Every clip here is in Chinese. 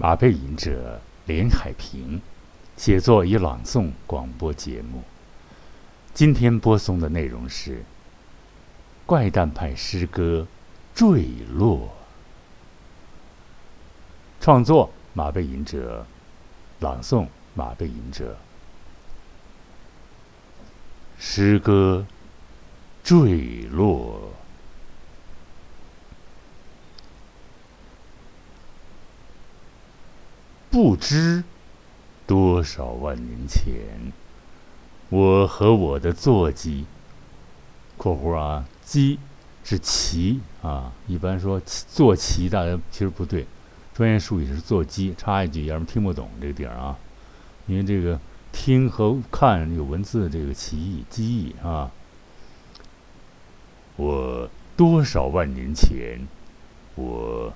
马背吟者连海平，写作与朗诵广播节目。今天播送的内容是怪诞派诗歌《坠落》，创作马背吟者，朗诵马背吟者。诗歌《坠落》。不知多少万年前，我和我的坐骑（括弧啊，骑是骑啊，一般说坐骑，大家其实不对，专业术语是坐骑。插一句，要是听不懂这个地儿啊，因为这个听和看有文字的这个歧义、记忆啊。我多少万年前，我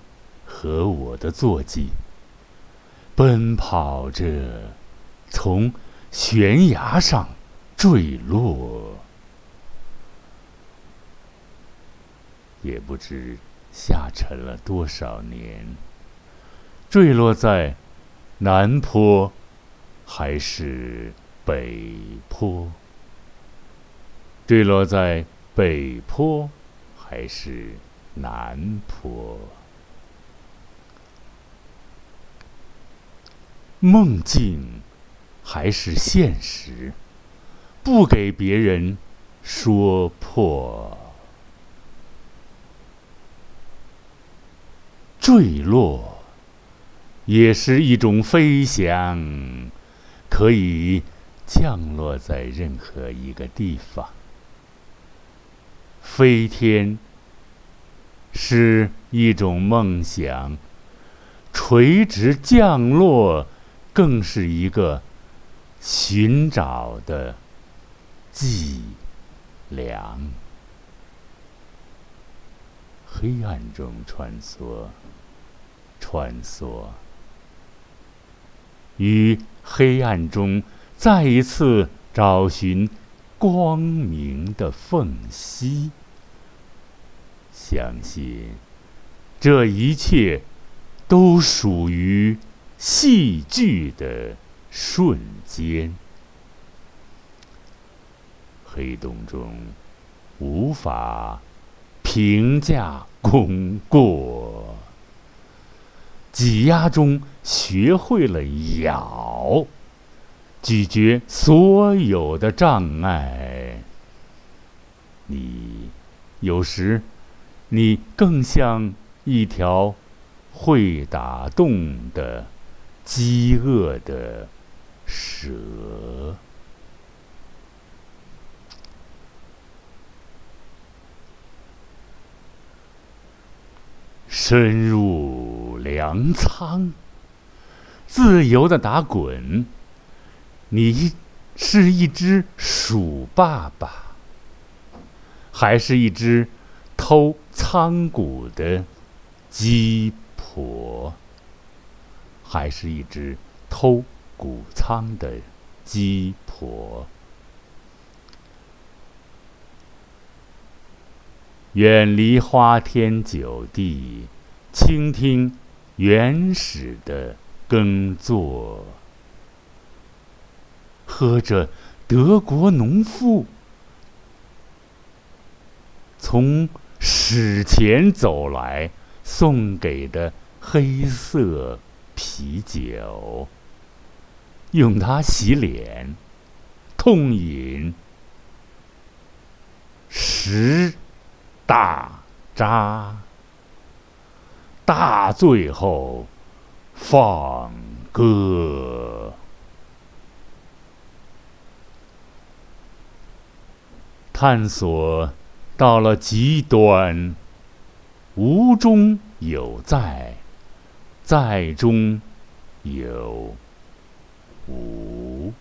和我的坐骑。奔跑着，从悬崖上坠落，也不知下沉了多少年。坠落在南坡还是北坡？坠落在北坡还是南坡？梦境还是现实，不给别人说破。坠落也是一种飞翔，可以降落在任何一个地方。飞天是一种梦想，垂直降落。更是一个寻找的脊梁，黑暗中穿梭，穿梭，于黑暗中再一次找寻光明的缝隙。相信这一切都属于。戏剧的瞬间，黑洞中无法评价功过，挤压中学会了咬，咀嚼所有的障碍。你有时，你更像一条会打洞的。饥饿的蛇，深入粮仓，自由的打滚。你是一只鼠爸爸，还是一只偷仓谷的鸡婆？还是一只偷谷仓的鸡婆，远离花天酒地，倾听原始的耕作，喝着德国农妇从史前走来送给的黑色。啤酒，用它洗脸，痛饮十大扎，大醉后放歌，探索到了极端，无中有在。在中有无，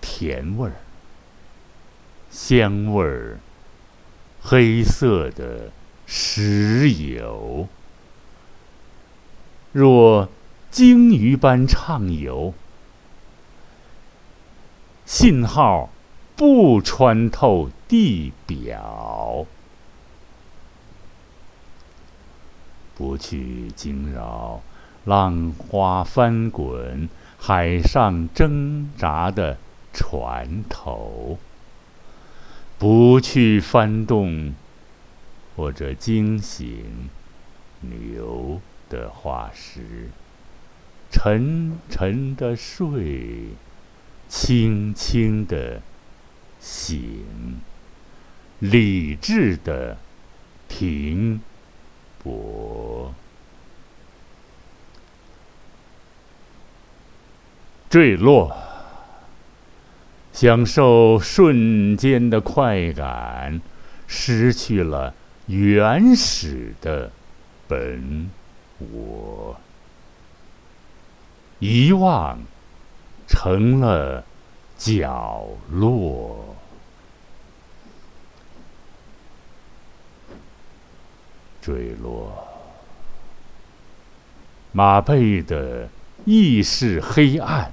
甜味儿、香味儿、黑色的石油，若鲸鱼般畅游，信号不穿透地表。不去惊扰浪花翻滚、海上挣扎的船头，不去翻动或者惊醒牛的化石，沉沉的睡，轻轻的醒，理智的停。我坠落，享受瞬间的快感，失去了原始的本我，遗忘成了角落。坠落，马背的意识黑暗，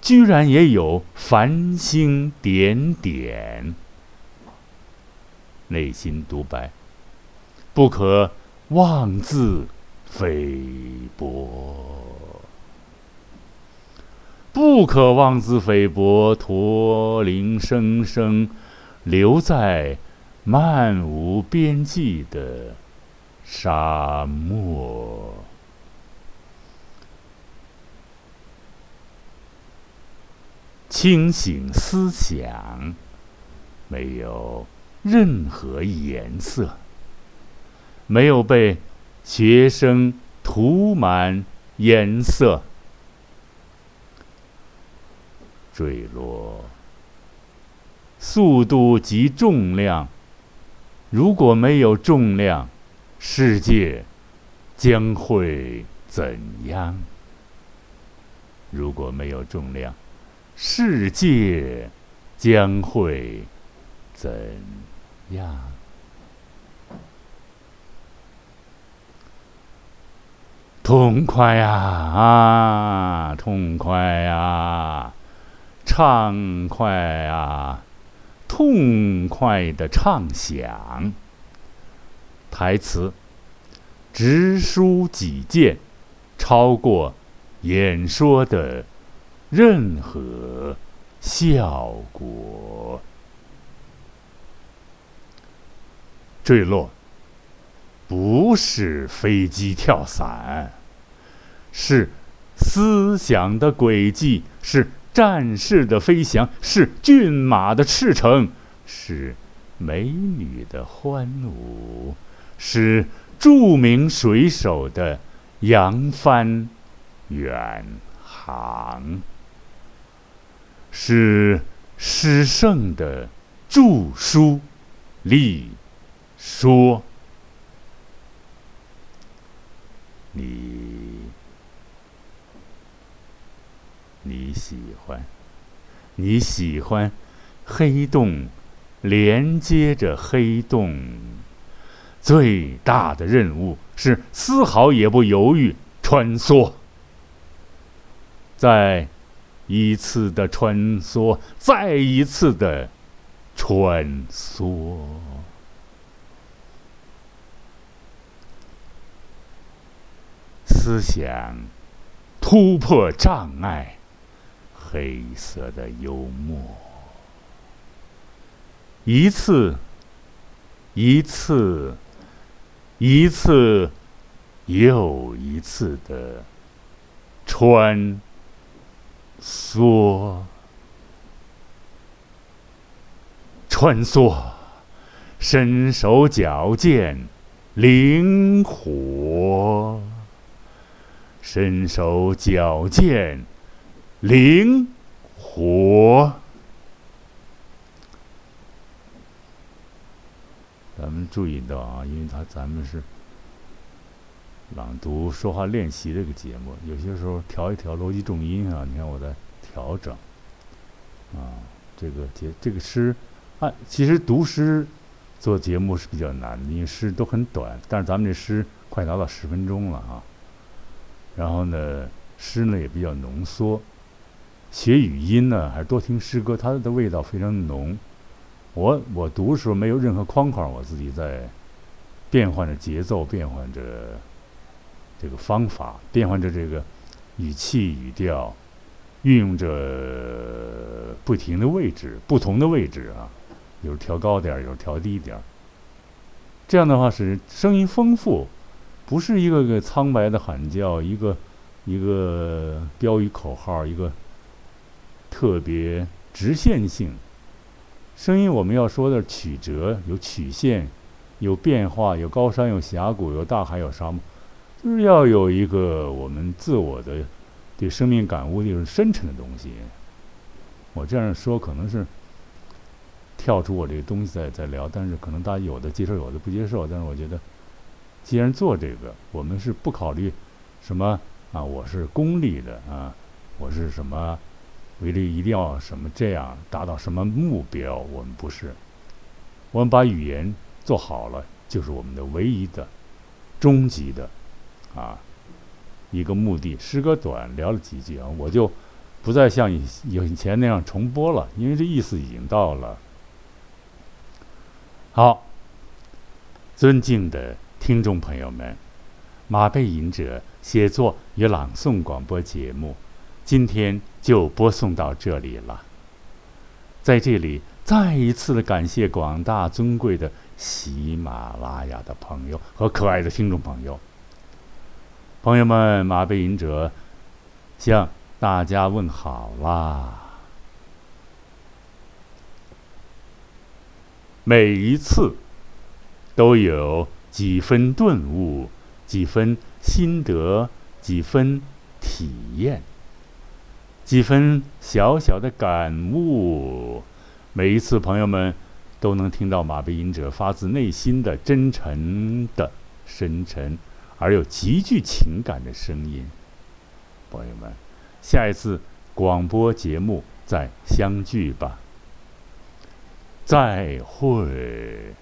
居然也有繁星点点。内心独白：不可妄自菲薄，不可妄自菲薄，驼铃声声留在漫无边际的。沙漠，清醒思想，没有任何颜色，没有被学生涂满颜色，坠落，速度及重量，如果没有重量。世界将会怎样？如果没有重量，世界将会怎样？痛快呀啊！痛快呀！畅快呀！痛快的畅想。台词直抒己见，超过演说的任何效果。坠落不是飞机跳伞，是思想的轨迹，是战士的飞翔，是骏马的驰骋，是美女的欢舞。是著名水手的扬帆远航，是诗圣的著书立说。你你喜欢，你喜欢黑洞连接着黑洞。最大的任务是丝毫也不犹豫穿梭，再一次的穿梭，再一次的穿梭，思想突破障碍，黑色的幽默，一次，一次。一次又一次的穿梭，穿梭，身手矫健，灵活，身手矫健，灵活。咱们注意到啊，因为他咱们是朗读说话练习这个节目，有些时候调一调逻辑重音啊，你看我在调整啊，这个节这个诗啊，其实读诗做节目是比较难的，因为诗都很短，但是咱们这诗快达到十分钟了啊。然后呢，诗呢也比较浓缩，学语音呢还是多听诗歌，它的味道非常浓。我我读的时候没有任何框框，我自己在变换着节奏，变换着这个方法，变换着这个语气语调，运用着不停的位置，不同的位置啊，有时调高点儿，有时调低点儿。这样的话使声音丰富，不是一个个苍白的喊叫，一个一个标语口号，一个特别直线性。声音我们要说的曲折，有曲线，有变化，有高山，有峡谷，有大海，有沙漠。就是要有一个我们自我的对生命感悟的一种深沉的东西。我这样说可能是跳出我这个东西在在聊，但是可能大家有的接受，有的不接受。但是我觉得，既然做这个，我们是不考虑什么啊，我是功利的啊，我是什么为了一定要什么这样达到什么目标，我们不是。我们把语言做好了，就是我们的唯一的、终极的。啊，一个目的。诗歌短，聊了几句啊，我就不再像以以前那样重播了，因为这意思已经到了。好，尊敬的听众朋友们，马背吟者写作与朗诵广播节目，今天就播送到这里了。在这里，再一次的感谢广大尊贵的喜马拉雅的朋友和可爱的听众朋友。朋友们，马背吟者向大家问好啦！每一次都有几分顿悟，几分心得，几分体验，几分小小的感悟。每一次，朋友们都能听到马背吟者发自内心的真诚的深沉。而又极具情感的声音，朋友们，下一次广播节目再相聚吧，再会。